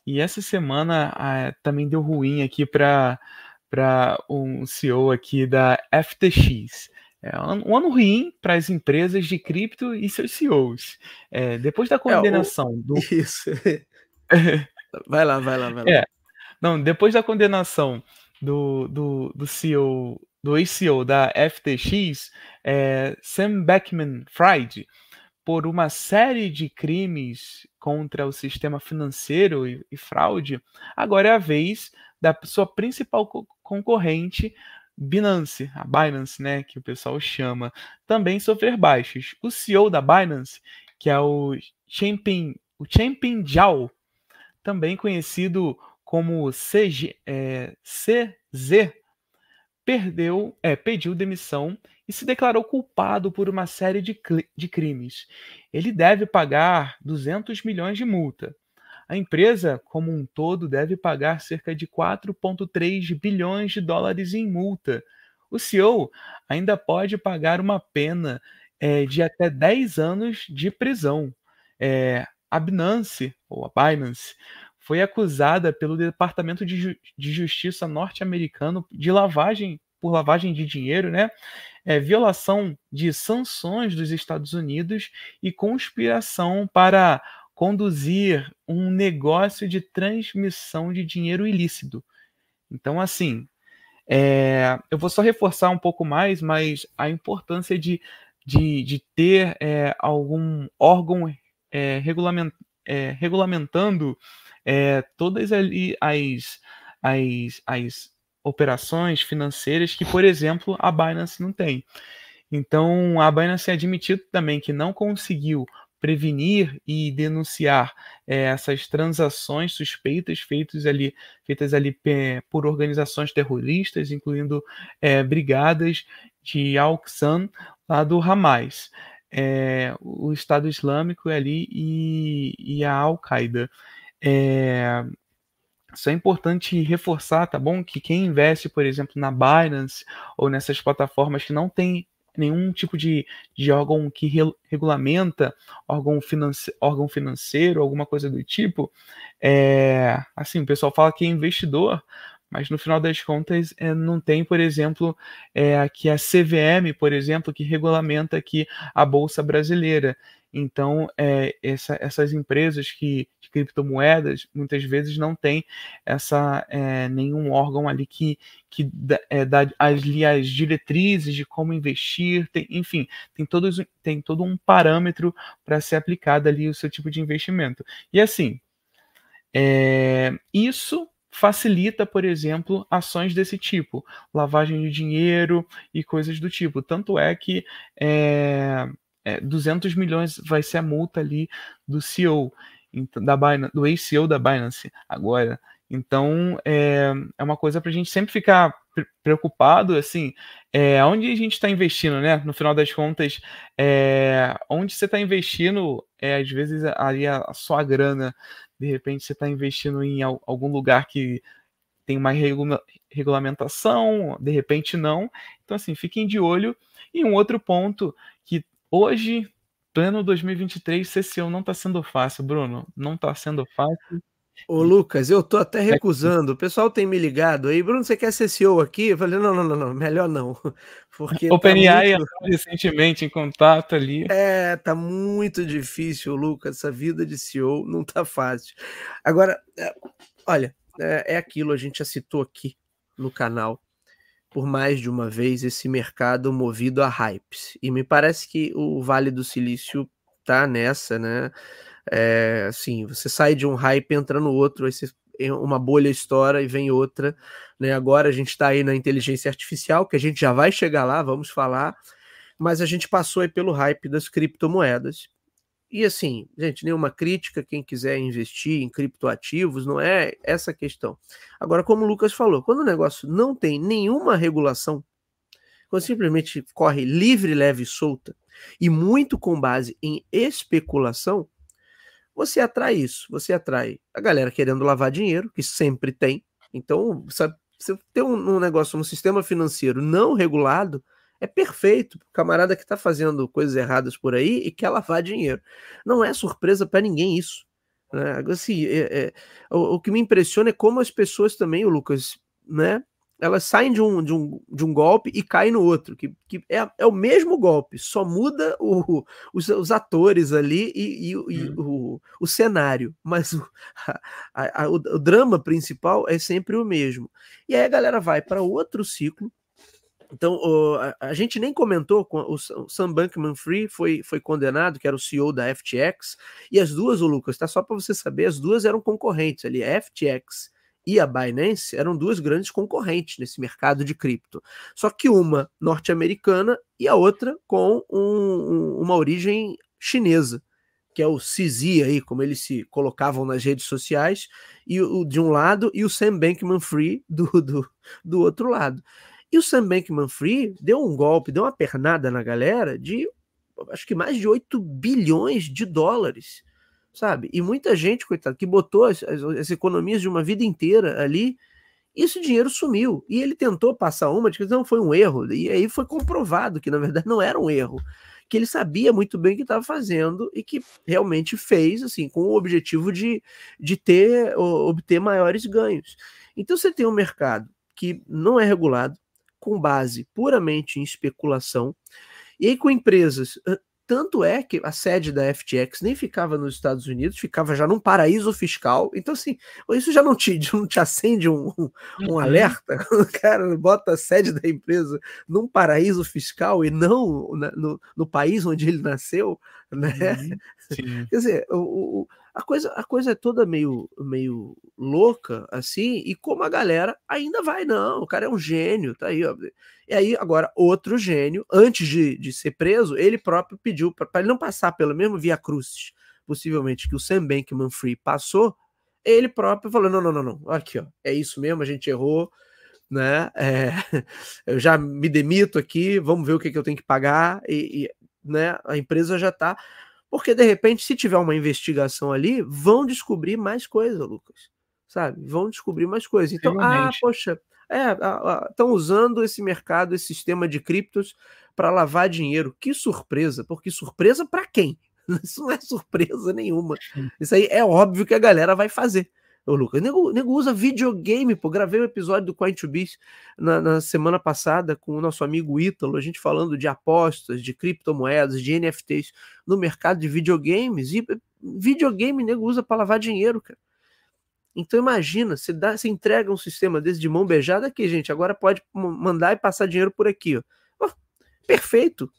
e essa semana ah, também deu ruim aqui para para um CEO aqui da FTX. É um ano ruim para as empresas de cripto e seus CEOs. É, depois da condenação é, o... do. Isso. vai lá, vai lá, vai lá. É. Não, depois da condenação do, do, do CEO, do ex-CEO da FTX, é, Sam Beckman-Fried, por uma série de crimes contra o sistema financeiro e, e fraude, agora é a vez da sua principal co concorrente, Binance, a Binance, né, que o pessoal chama, também sofrer baixos. O CEO da Binance, que é o Changpeng, o Changpeng Zhao, também conhecido como CG, é, CZ, perdeu, é, pediu demissão e se declarou culpado por uma série de, de crimes. Ele deve pagar 200 milhões de multa. A empresa, como um todo, deve pagar cerca de 4,3 bilhões de dólares em multa. O CEO ainda pode pagar uma pena é, de até 10 anos de prisão. É, a Binance, ou a Binance, foi acusada pelo Departamento de, Ju de Justiça norte-americano de lavagem por lavagem de dinheiro, né? É, violação de sanções dos Estados Unidos e conspiração para conduzir um negócio de transmissão de dinheiro ilícito. Então, assim, é, eu vou só reforçar um pouco mais, mas a importância de, de, de ter é, algum órgão é, regulament, é, regulamentando é, todas ali as, as, as operações financeiras que, por exemplo, a Binance não tem. Então, a Binance admitiu também que não conseguiu prevenir e denunciar é, essas transações suspeitas feitas ali, feitas ali é, por organizações terroristas, incluindo é, brigadas de Al-Qaeda lá do Hamas, é, o Estado Islâmico ali e, e a Al-Qaeda. É, isso é importante reforçar, tá bom? Que quem investe, por exemplo, na Binance ou nessas plataformas que não tem nenhum tipo de, de órgão que re, regulamenta órgão, finance, órgão financeiro, alguma coisa do tipo. É, assim, o pessoal fala que é investidor, mas no final das contas é, não tem, por exemplo, é, aqui a CVM, por exemplo, que regulamenta aqui a Bolsa Brasileira. Então, é, essa, essas empresas que, de criptomoedas muitas vezes não têm essa, é, nenhum órgão ali que, que é, dá as diretrizes de como investir, tem, enfim, tem, todos, tem todo um parâmetro para ser aplicado ali o seu tipo de investimento. E assim, é, isso facilita, por exemplo, ações desse tipo, lavagem de dinheiro e coisas do tipo. Tanto é que é, é, 200 milhões vai ser a multa ali do CEO, da Binance, do ex-CEO da Binance agora. Então, é, é uma coisa para a gente sempre ficar preocupado, assim, é, onde a gente está investindo, né? No final das contas, é, onde você está investindo, é, às vezes ali a, a sua grana, de repente você está investindo em algum lugar que tem uma regula regulamentação, de repente não. Então, assim, fiquem de olho. E um outro ponto que Hoje, pleno 2023, CCO não está sendo fácil, Bruno. Não está sendo fácil. Ô, Lucas, eu tô até é recusando. O pessoal tem me ligado aí. Bruno, você quer ser CEO aqui? Eu falei, não, não, não, não melhor não. Porque OpenAI tá muito... recentemente em contato ali. É, tá muito difícil, Lucas. Essa vida de CEO não tá fácil. Agora, é, olha, é, é aquilo, a gente já citou aqui no canal por mais de uma vez esse mercado movido a hypes. E me parece que o Vale do Silício tá nessa, né? É, assim, você sai de um hype entra no outro, aí você, uma bolha estoura e vem outra, né? Agora a gente está aí na inteligência artificial, que a gente já vai chegar lá, vamos falar, mas a gente passou aí pelo hype das criptomoedas. E assim, gente, nenhuma crítica, quem quiser investir em criptoativos, não é essa a questão. Agora, como o Lucas falou, quando o negócio não tem nenhuma regulação, quando simplesmente corre livre, leve e solta, e muito com base em especulação, você atrai isso. Você atrai a galera querendo lavar dinheiro, que sempre tem. Então, sabe, você tem um, um negócio, um sistema financeiro não regulado, é perfeito. O camarada que está fazendo coisas erradas por aí e quer lavar dinheiro. Não é surpresa para ninguém isso. Né? Assim, é, é, o, o, que me impressiona é como as pessoas também, o Lucas, né? Elas saem de um, de um, de um golpe e caem no outro, que, que é, é o mesmo golpe, só muda o, os, os atores ali e, e, e hum. o, o cenário, mas o, a, a, o, o drama principal é sempre o mesmo. E aí a galera vai para outro ciclo, então, o, a, a, gente nem comentou, o, o Sam Bankman-Fried foi, foi condenado, que era o CEO da FTX, e as duas, o Lucas, tá só para você saber, as duas eram concorrentes ali, a FTX e a Binance eram duas grandes concorrentes nesse mercado de cripto. Só que uma norte-americana e a outra com um, um, uma origem chinesa, que é o CZ aí, como eles se colocavam nas redes sociais, e o de um lado e o Sam Bankman-Fried do, do, do outro lado. E o Sam Bankman-Fried deu um golpe, deu uma pernada na galera de acho que mais de 8 bilhões de dólares, sabe? E muita gente, coitado, que botou as, as, as economias de uma vida inteira ali, esse dinheiro sumiu. E ele tentou passar uma de que não foi um erro, e aí foi comprovado que na verdade não era um erro, que ele sabia muito bem o que estava fazendo e que realmente fez assim com o objetivo de, de ter obter maiores ganhos. Então você tem um mercado que não é regulado, com base puramente em especulação, e aí com empresas. Tanto é que a sede da FTX nem ficava nos Estados Unidos, ficava já num paraíso fiscal. Então, assim, isso já não te, não te acende um, um, um uhum. alerta? O cara bota a sede da empresa num paraíso fiscal e não no, no país onde ele nasceu, né? Uhum. Quer dizer, o, o a coisa, a coisa é toda meio, meio louca, assim, e como a galera ainda vai, não, o cara é um gênio, tá aí, ó. E aí, agora, outro gênio, antes de, de ser preso, ele próprio pediu para ele não passar pelo mesmo Via Crucis, possivelmente, que o Sam Bankman-Fried passou, ele próprio falou, não, não, não, não, aqui, ó, é isso mesmo, a gente errou, né, é, eu já me demito aqui, vamos ver o que, que eu tenho que pagar, e, e né, a empresa já está porque, de repente, se tiver uma investigação ali, vão descobrir mais coisa, Lucas. Sabe? Vão descobrir mais coisas. Então, Realmente. ah, poxa, estão é, usando esse mercado, esse sistema de criptos para lavar dinheiro. Que surpresa! Porque surpresa para quem? Isso não é surpresa nenhuma. Isso aí é óbvio que a galera vai fazer. Ô, Lucas, nego, nego usa videogame, pô. Gravei um episódio do Coin to Biz na, na, semana passada com o nosso amigo Ítalo, a gente falando de apostas, de criptomoedas, de NFTs no mercado de videogames. E videogame, nego usa para lavar dinheiro, cara. Então imagina, você, dá, você entrega um sistema desse de mão beijada aqui, gente, agora pode mandar e passar dinheiro por aqui, ó. Oh, perfeito,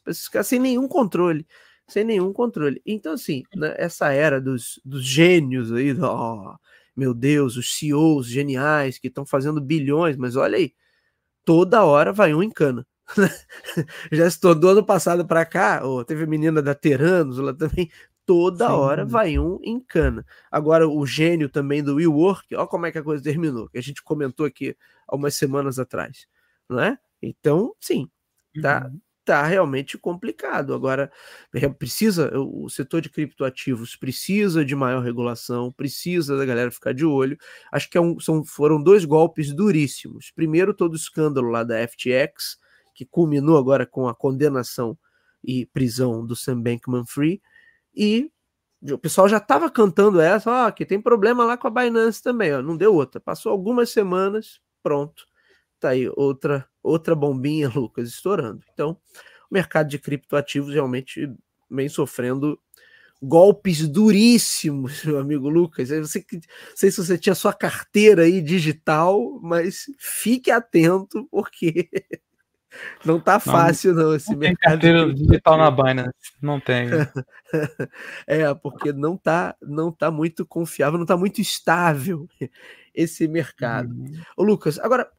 sem nenhum controle sem nenhum controle. Então, assim, né, essa era dos, dos gênios aí, ó, meu Deus, os CEOs geniais que estão fazendo bilhões, mas olha aí, toda hora vai um em cana. Já estou do ano passado para cá, oh, teve a menina da Teranos lá também, toda Sim. hora vai um em cana. Agora, o gênio também do WeWork, olha como é que a coisa terminou, que a gente comentou aqui há umas semanas atrás, não é? Então, sim, tá, uhum tá realmente complicado. Agora, precisa, o setor de criptoativos precisa de maior regulação, precisa da galera ficar de olho. Acho que é um, são, foram dois golpes duríssimos. Primeiro, todo o escândalo lá da FTX, que culminou agora com a condenação e prisão do Sam Bankman-Fried, e o pessoal já estava cantando essa, ó, que tem problema lá com a Binance também, ó, não deu outra. Passou algumas semanas, pronto Tá aí outra outra bombinha, Lucas, estourando. Então, o mercado de criptoativos realmente vem sofrendo golpes duríssimos, meu amigo Lucas. Eu sei, que, sei se você tinha sua carteira aí digital, mas fique atento, porque não tá fácil, não, não esse não mercado. Tem carteira digital na Binance, não tem. é, porque não tá, não tá muito confiável, não tá muito estável esse mercado. Uhum. Ô, Lucas, agora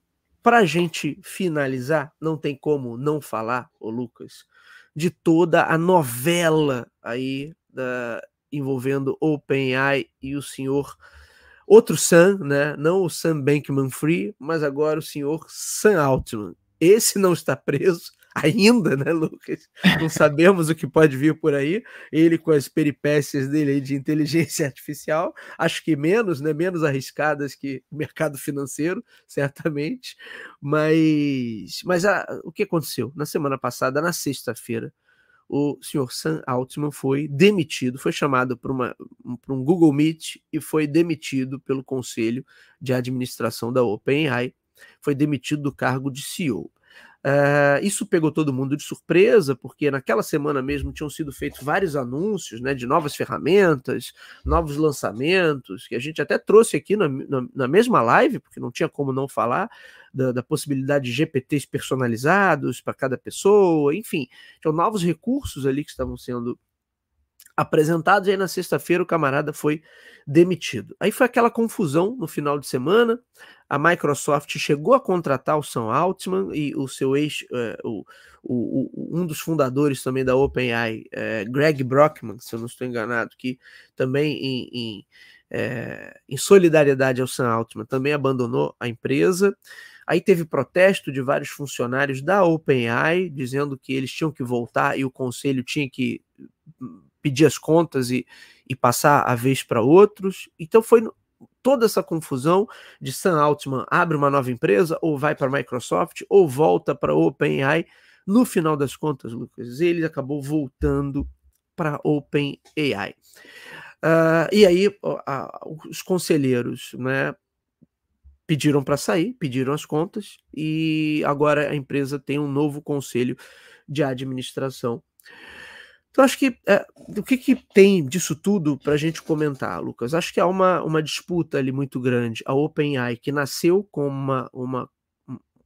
para a gente finalizar, não tem como não falar, o Lucas, de toda a novela aí da, envolvendo OpenAI e o senhor outro Sam, né? Não o Sam Bankman Free, mas agora o senhor Sam Altman. Esse não está preso, ainda, né, Lucas? Não sabemos o que pode vir por aí. Ele com as peripécias dele de inteligência artificial, acho que menos, né, menos arriscadas que o mercado financeiro, certamente. Mas, mas a, o que aconteceu na semana passada, na sexta-feira? o senhor Sam Altman foi demitido, foi chamado para um Google Meet e foi demitido pelo conselho de administração da OpenAI, foi demitido do cargo de CEO. Uh, isso pegou todo mundo de surpresa, porque naquela semana mesmo tinham sido feitos vários anúncios né, de novas ferramentas, novos lançamentos, que a gente até trouxe aqui na, na, na mesma live, porque não tinha como não falar da, da possibilidade de GPTs personalizados para cada pessoa, enfim, tinham novos recursos ali que estavam sendo apresentados, e aí na sexta-feira o camarada foi demitido. Aí foi aquela confusão no final de semana, a Microsoft chegou a contratar o Sam Altman e o seu ex, é, o, o, um dos fundadores também da OpenAI, é, Greg Brockman, se eu não estou enganado, que também em, em, é, em solidariedade ao Sam Altman também abandonou a empresa. Aí teve protesto de vários funcionários da OpenAI dizendo que eles tinham que voltar e o conselho tinha que pedir as contas e, e passar a vez para outros. Então foi toda essa confusão de Sam Altman abre uma nova empresa ou vai para Microsoft ou volta para OpenAI. No final das contas, Lucas, ele acabou voltando para OpenAI. Uh, e aí uh, os conselheiros né, pediram para sair, pediram as contas, e agora a empresa tem um novo conselho de administração. Então, acho que é, o que, que tem disso tudo para a gente comentar, Lucas? Acho que há uma, uma disputa ali muito grande. A OpenAI, que nasceu com uma, uma,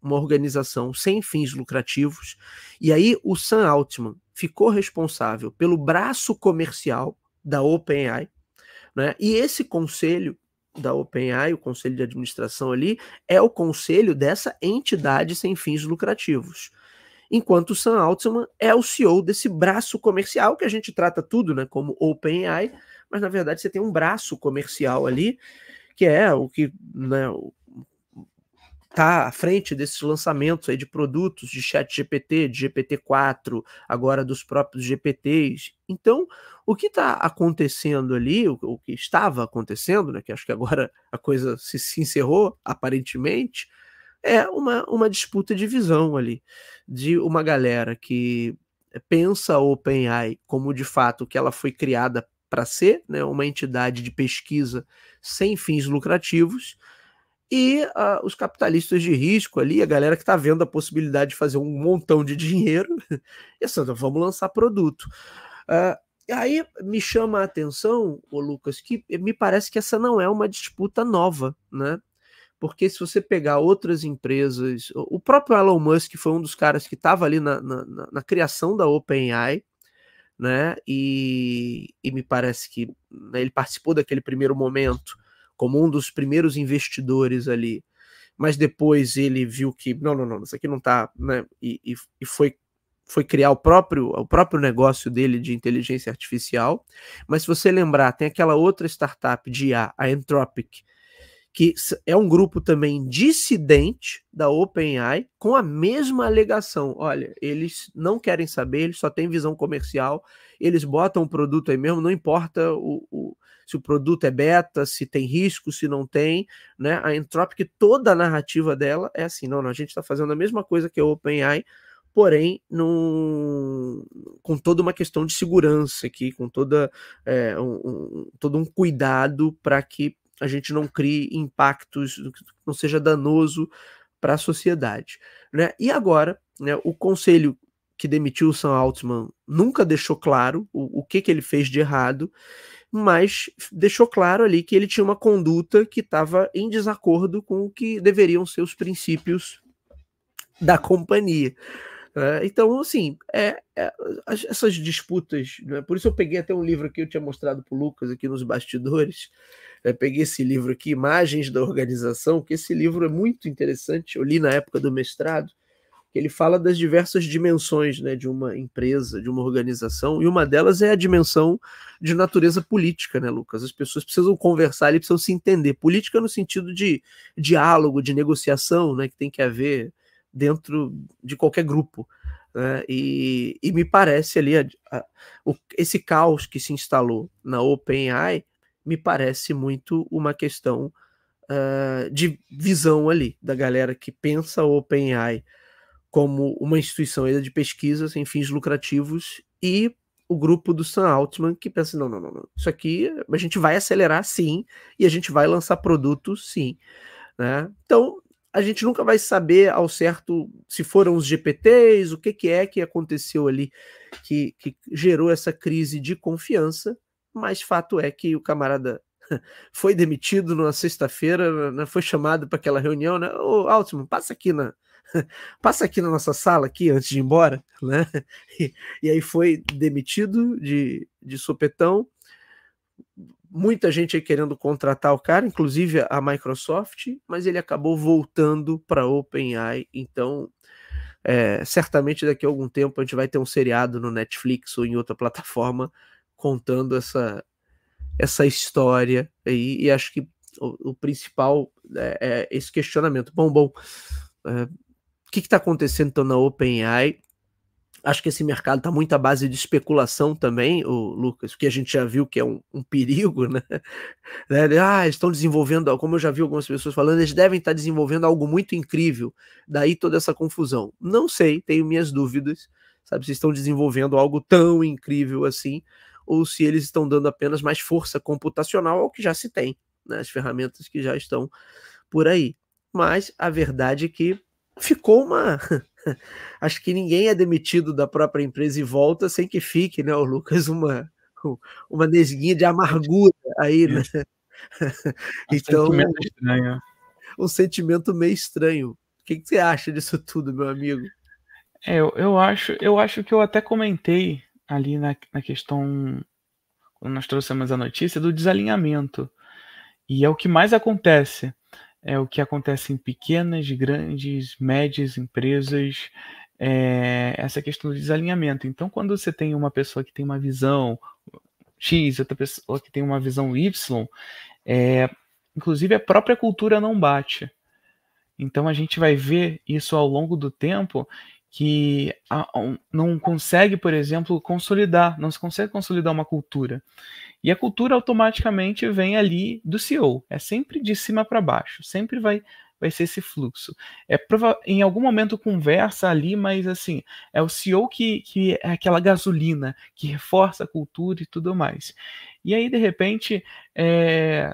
uma organização sem fins lucrativos, e aí o Sam Altman ficou responsável pelo braço comercial da OpenAI, né? e esse conselho da OpenAI, o conselho de administração ali, é o conselho dessa entidade sem fins lucrativos enquanto o Sam Altman é o CEO desse braço comercial, que a gente trata tudo né, como OpenAI, mas na verdade você tem um braço comercial ali, que é o que né, tá à frente desses lançamentos aí de produtos de chat GPT, de GPT-4, agora dos próprios GPTs. Então, o que está acontecendo ali, o, o, que estava acontecendo, né, que acho que agora a coisa se, se encerrou, aparentemente, é uma, uma disputa de visão ali, de uma galera que pensa a OpenAI como de fato que ela foi criada para ser, né, uma entidade de pesquisa sem fins lucrativos, e uh, os capitalistas de risco ali, a galera que está vendo a possibilidade de fazer um montão de dinheiro, e assim, vamos lançar produto. Uh, aí me chama a atenção, o Lucas, que me parece que essa não é uma disputa nova, né? Porque se você pegar outras empresas, o próprio Elon Musk foi um dos caras que estava ali na, na, na, criação da OpenAI, né? E, e me parece que né, ele participou daquele primeiro momento como um dos primeiros investidores ali, mas depois ele viu que não, não, não, isso aqui não está, né? E, e, e foi foi criar o próprio, o próprio negócio dele de inteligência artificial. Mas se você lembrar, tem aquela outra startup de IA, a Anthropic, que é um grupo também dissidente da OpenAI, com a mesma alegação. Olha, eles não querem saber, eles só têm visão comercial, eles botam o produto aí mesmo, não importa o, o, se o produto é beta, se tem risco, se não tem. Né? A Entropic, toda a narrativa dela é assim: não, não a gente está fazendo a mesma coisa que a OpenAI, porém num, com toda uma questão de segurança aqui, com toda, é, um, um, todo um cuidado para que a gente não crie impactos, não seja danoso para a sociedade. Né? E agora, né, o conselho que demitiu o Sam Altman nunca deixou claro o, o que, que ele fez de errado, mas deixou claro ali que ele tinha uma conduta que estava em desacordo com o que deveriam ser os princípios da companhia. É, então, assim, é, é, essas disputas, né, por isso eu peguei até um livro que eu tinha mostrado para o Lucas aqui nos bastidores, é, peguei esse livro aqui, Imagens da Organização, que esse livro é muito interessante, eu li na época do mestrado, que ele fala das diversas dimensões né, de uma empresa, de uma organização, e uma delas é a dimensão de natureza política, né, Lucas? As pessoas precisam conversar e precisam se entender. Política no sentido de diálogo, de negociação, né, que tem que haver dentro de qualquer grupo. Né? E, e, me parece ali a, a, o, esse caos que se instalou na OpenAI me parece muito uma questão uh, de visão ali da galera que pensa a OpenAI como uma instituição de pesquisa sem fins lucrativos e o grupo do Sam Altman que pensa não, não, não, não, isso aqui a gente vai acelerar sim e a gente vai lançar produtos sim, né? Então a gente nunca vai saber ao certo se foram os GPTs, o que, que é que aconteceu ali que, que gerou essa crise de confiança, mas fato é que o camarada foi demitido numa sexta-feira, né, foi chamado para aquela reunião, né? Ô, Altman, passa aqui na passa aqui na nossa sala aqui antes de ir embora, né? E, e aí foi demitido de, de sopetão muita gente aí querendo contratar o cara, inclusive a Microsoft, mas ele acabou voltando para OpenAI. Então, é, certamente daqui a algum tempo a gente vai ter um seriado no Netflix ou em outra plataforma contando essa, essa história aí. E acho que o, o principal é, é, esse questionamento. Bom, bom, é, o que está acontecendo então na OpenAI? Acho que esse mercado está muito à base de especulação também, o Lucas, que a gente já viu que é um, um perigo, né? né? Ah, estão desenvolvendo, como eu já vi algumas pessoas falando, eles devem estar desenvolvendo algo muito incrível. Daí toda essa confusão. Não sei, tenho minhas dúvidas, sabe, se estão desenvolvendo algo tão incrível assim, ou se eles estão dando apenas mais força computacional ao que já se tem, né? As ferramentas que já estão por aí. Mas a verdade é que ficou uma acho que ninguém é demitido da própria empresa e volta sem que fique, né, o Lucas, uma, uma nesguinha de amargura aí, né? então, um sentimento estranho. Um sentimento meio estranho. O que, que você acha disso tudo, meu amigo? É, eu, eu, acho, eu acho que eu até comentei ali na, na questão, quando nós trouxemos a notícia, do desalinhamento. E é o que mais acontece é o que acontece em pequenas, grandes, médias empresas, é, essa questão do desalinhamento. Então, quando você tem uma pessoa que tem uma visão X, outra pessoa que tem uma visão Y, é, inclusive a própria cultura não bate. Então a gente vai ver isso ao longo do tempo que não consegue, por exemplo, consolidar, não se consegue consolidar uma cultura. E a cultura automaticamente vem ali do CEO, é sempre de cima para baixo, sempre vai vai ser esse fluxo. É em algum momento conversa ali, mas assim, é o CEO que, que é aquela gasolina que reforça a cultura e tudo mais. E aí, de repente, é,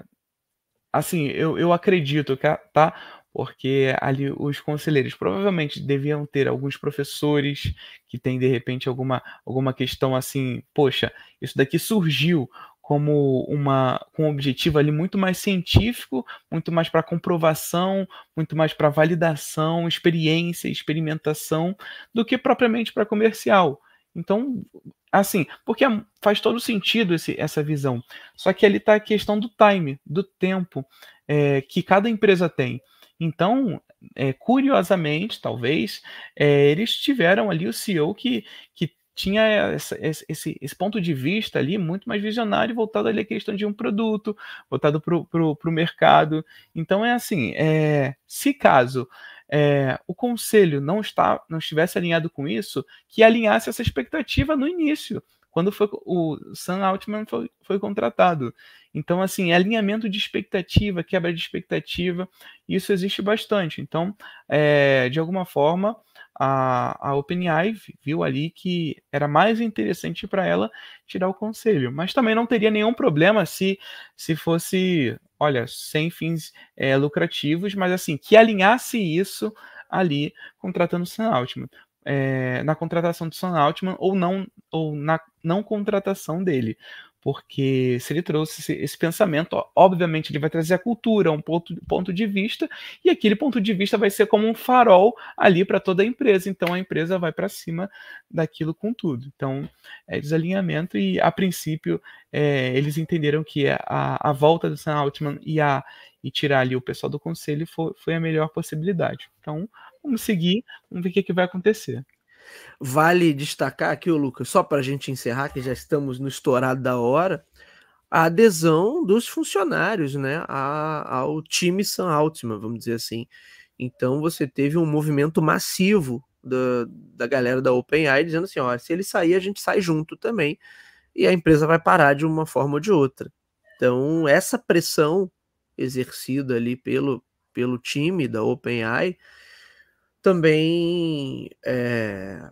assim, eu, eu acredito, tá? Porque ali os conselheiros provavelmente deviam ter alguns professores que têm de repente alguma, alguma questão assim, poxa, isso daqui surgiu como uma com um objetivo ali muito mais científico, muito mais para comprovação, muito mais para validação, experiência, experimentação, do que propriamente para comercial. Então, assim, porque faz todo sentido esse, essa visão. Só que ali está a questão do time, do tempo é, que cada empresa tem. Então, é, curiosamente, talvez, é, eles tiveram ali o CEO que, que tinha essa, esse, esse, ponto de vista ali muito mais visionário, voltado ali à questão de um produto, voltado para o mercado. Então é assim, é, se caso é, o conselho não, está, não estivesse alinhado com isso, que alinhasse essa expectativa no início, quando foi o Sam Altman foi, foi contratado. Então, assim, alinhamento de expectativa, quebra de expectativa, isso existe bastante. Então, é, de alguma forma, a, a OpenAI viu ali que era mais interessante para ela tirar o conselho. Mas também não teria nenhum problema se, se fosse, olha, sem fins é, lucrativos, mas assim, que alinhasse isso ali contratando o Sam Altman. É, na contratação do Sam Altman ou não ou na não contratação dele porque se ele trouxe esse, esse, pensamento, obviamente ele vai trazer a cultura, um ponto, ponto de vista, e aquele ponto de vista vai ser como um farol ali para toda a empresa. Então a empresa vai para cima daquilo com tudo. Então é desalinhamento, e a princípio é, eles entenderam que a, a volta do Sam Altman e, a, e tirar ali o pessoal do conselho foi, foi a melhor possibilidade. Então vamos seguir, vamos ver o que, que vai acontecer. Vale destacar aqui, Lucas, só para a gente encerrar, que já estamos no estourado da hora, a adesão dos funcionários né, ao time Sam Altman, vamos dizer assim. Então você teve um movimento massivo da, da galera da OpenAI dizendo assim: ó, se ele sair, a gente sai junto também, e a empresa vai parar de uma forma ou de outra. Então, essa pressão exercida ali pelo, pelo time da OpenAI também é,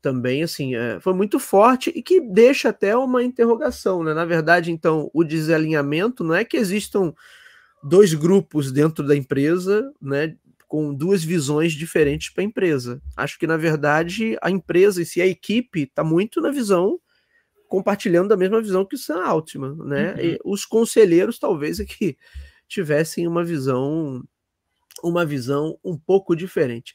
também assim é, foi muito forte e que deixa até uma interrogação, né? Na verdade, então o desalinhamento não é que existam dois grupos dentro da empresa, né? Com duas visões diferentes para a empresa. Acho que na verdade a empresa e si, a equipe está muito na visão compartilhando da mesma visão que o Sam Altman, né? Uhum. E os conselheiros talvez é que tivessem uma visão uma visão um pouco diferente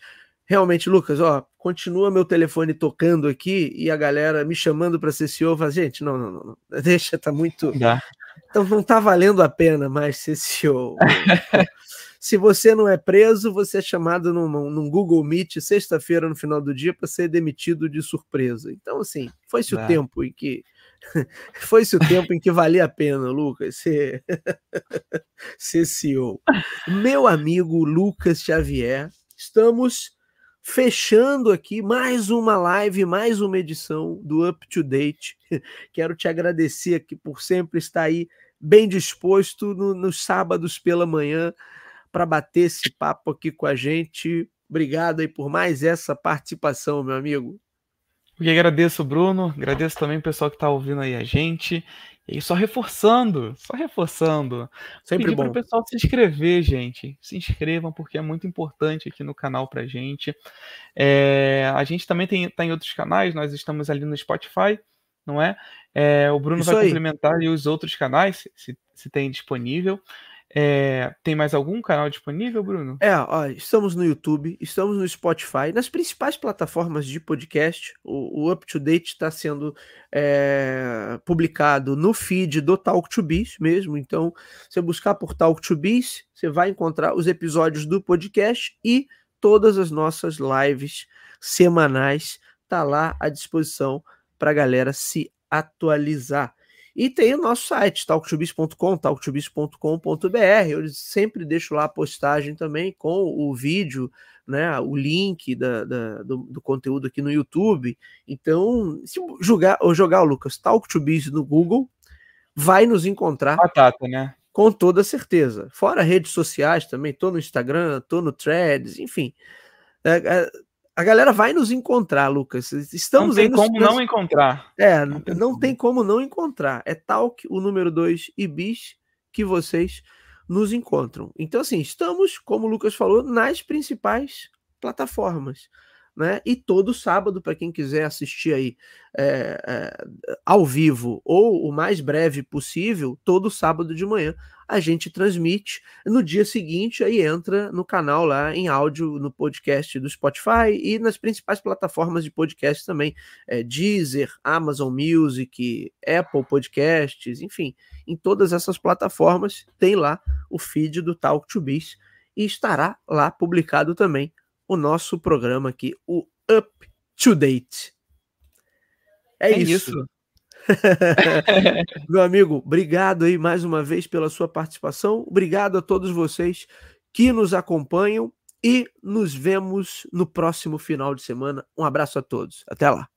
realmente, Lucas, ó, continua meu telefone tocando aqui e a galera me chamando para ser CEO, fala, gente, não, não, não, deixa, tá muito. Dá. Então não tá valendo a pena mais ser CEO. Se você não é preso, você é chamado num, num Google Meet sexta-feira no final do dia para ser demitido de surpresa. Então, assim, foi-se o tempo em que foi-se o tempo em que valia a pena, Lucas, ser, ser CEO. Meu amigo Lucas Xavier, estamos fechando aqui mais uma live, mais uma edição do Up to Date. Quero te agradecer aqui por sempre estar aí bem disposto no, nos sábados pela manhã para bater esse papo aqui com a gente. Obrigado aí por mais essa participação, meu amigo. Que agradeço, Bruno. Agradeço também o pessoal que está ouvindo aí a gente. E só reforçando, só reforçando. Sempre Pedir bom. para o pessoal se inscrever, gente. Se inscrevam, porque é muito importante aqui no canal para gente. É, a gente também está em outros canais, nós estamos ali no Spotify, não é? é o Bruno Isso vai aí. complementar os outros canais, se, se tem disponível. É, tem mais algum canal disponível, Bruno? É, ó, estamos no YouTube, estamos no Spotify, nas principais plataformas de podcast. O, o Up to Date está sendo é, publicado no feed do Talk to Biz mesmo. Então, você buscar por Talk to Biz, você vai encontrar os episódios do podcast e todas as nossas lives semanais. Tá lá à disposição para a galera se atualizar. E tem o nosso site, talktubis.com, talktubis.com.br. Eu sempre deixo lá a postagem também com o vídeo, né, o link da, da do, do, conteúdo aqui no YouTube. Então, se jogar, ou jogar o Lucas Talktubis no Google, vai nos encontrar. Batata, né? Com toda certeza. Fora redes sociais também, tô no Instagram, tô no Threads, enfim. É, é, a galera vai nos encontrar, Lucas. Estamos não tem como não encontrar. É, não tem, não tem como não encontrar. É Talk, o número 2 e Bis que vocês nos encontram. Então, assim, estamos, como o Lucas falou, nas principais plataformas né? E todo sábado, para quem quiser assistir aí é, é, ao vivo ou o mais breve possível, todo sábado de manhã a gente transmite. No dia seguinte, aí entra no canal lá em áudio, no podcast do Spotify e nas principais plataformas de podcast também: é, Deezer, Amazon Music, Apple Podcasts, enfim, em todas essas plataformas tem lá o feed do Talk to Biz e estará lá publicado também o nosso programa aqui, o Up to Date. É, é isso. isso. Meu amigo, obrigado aí mais uma vez pela sua participação. Obrigado a todos vocês que nos acompanham e nos vemos no próximo final de semana. Um abraço a todos. Até lá.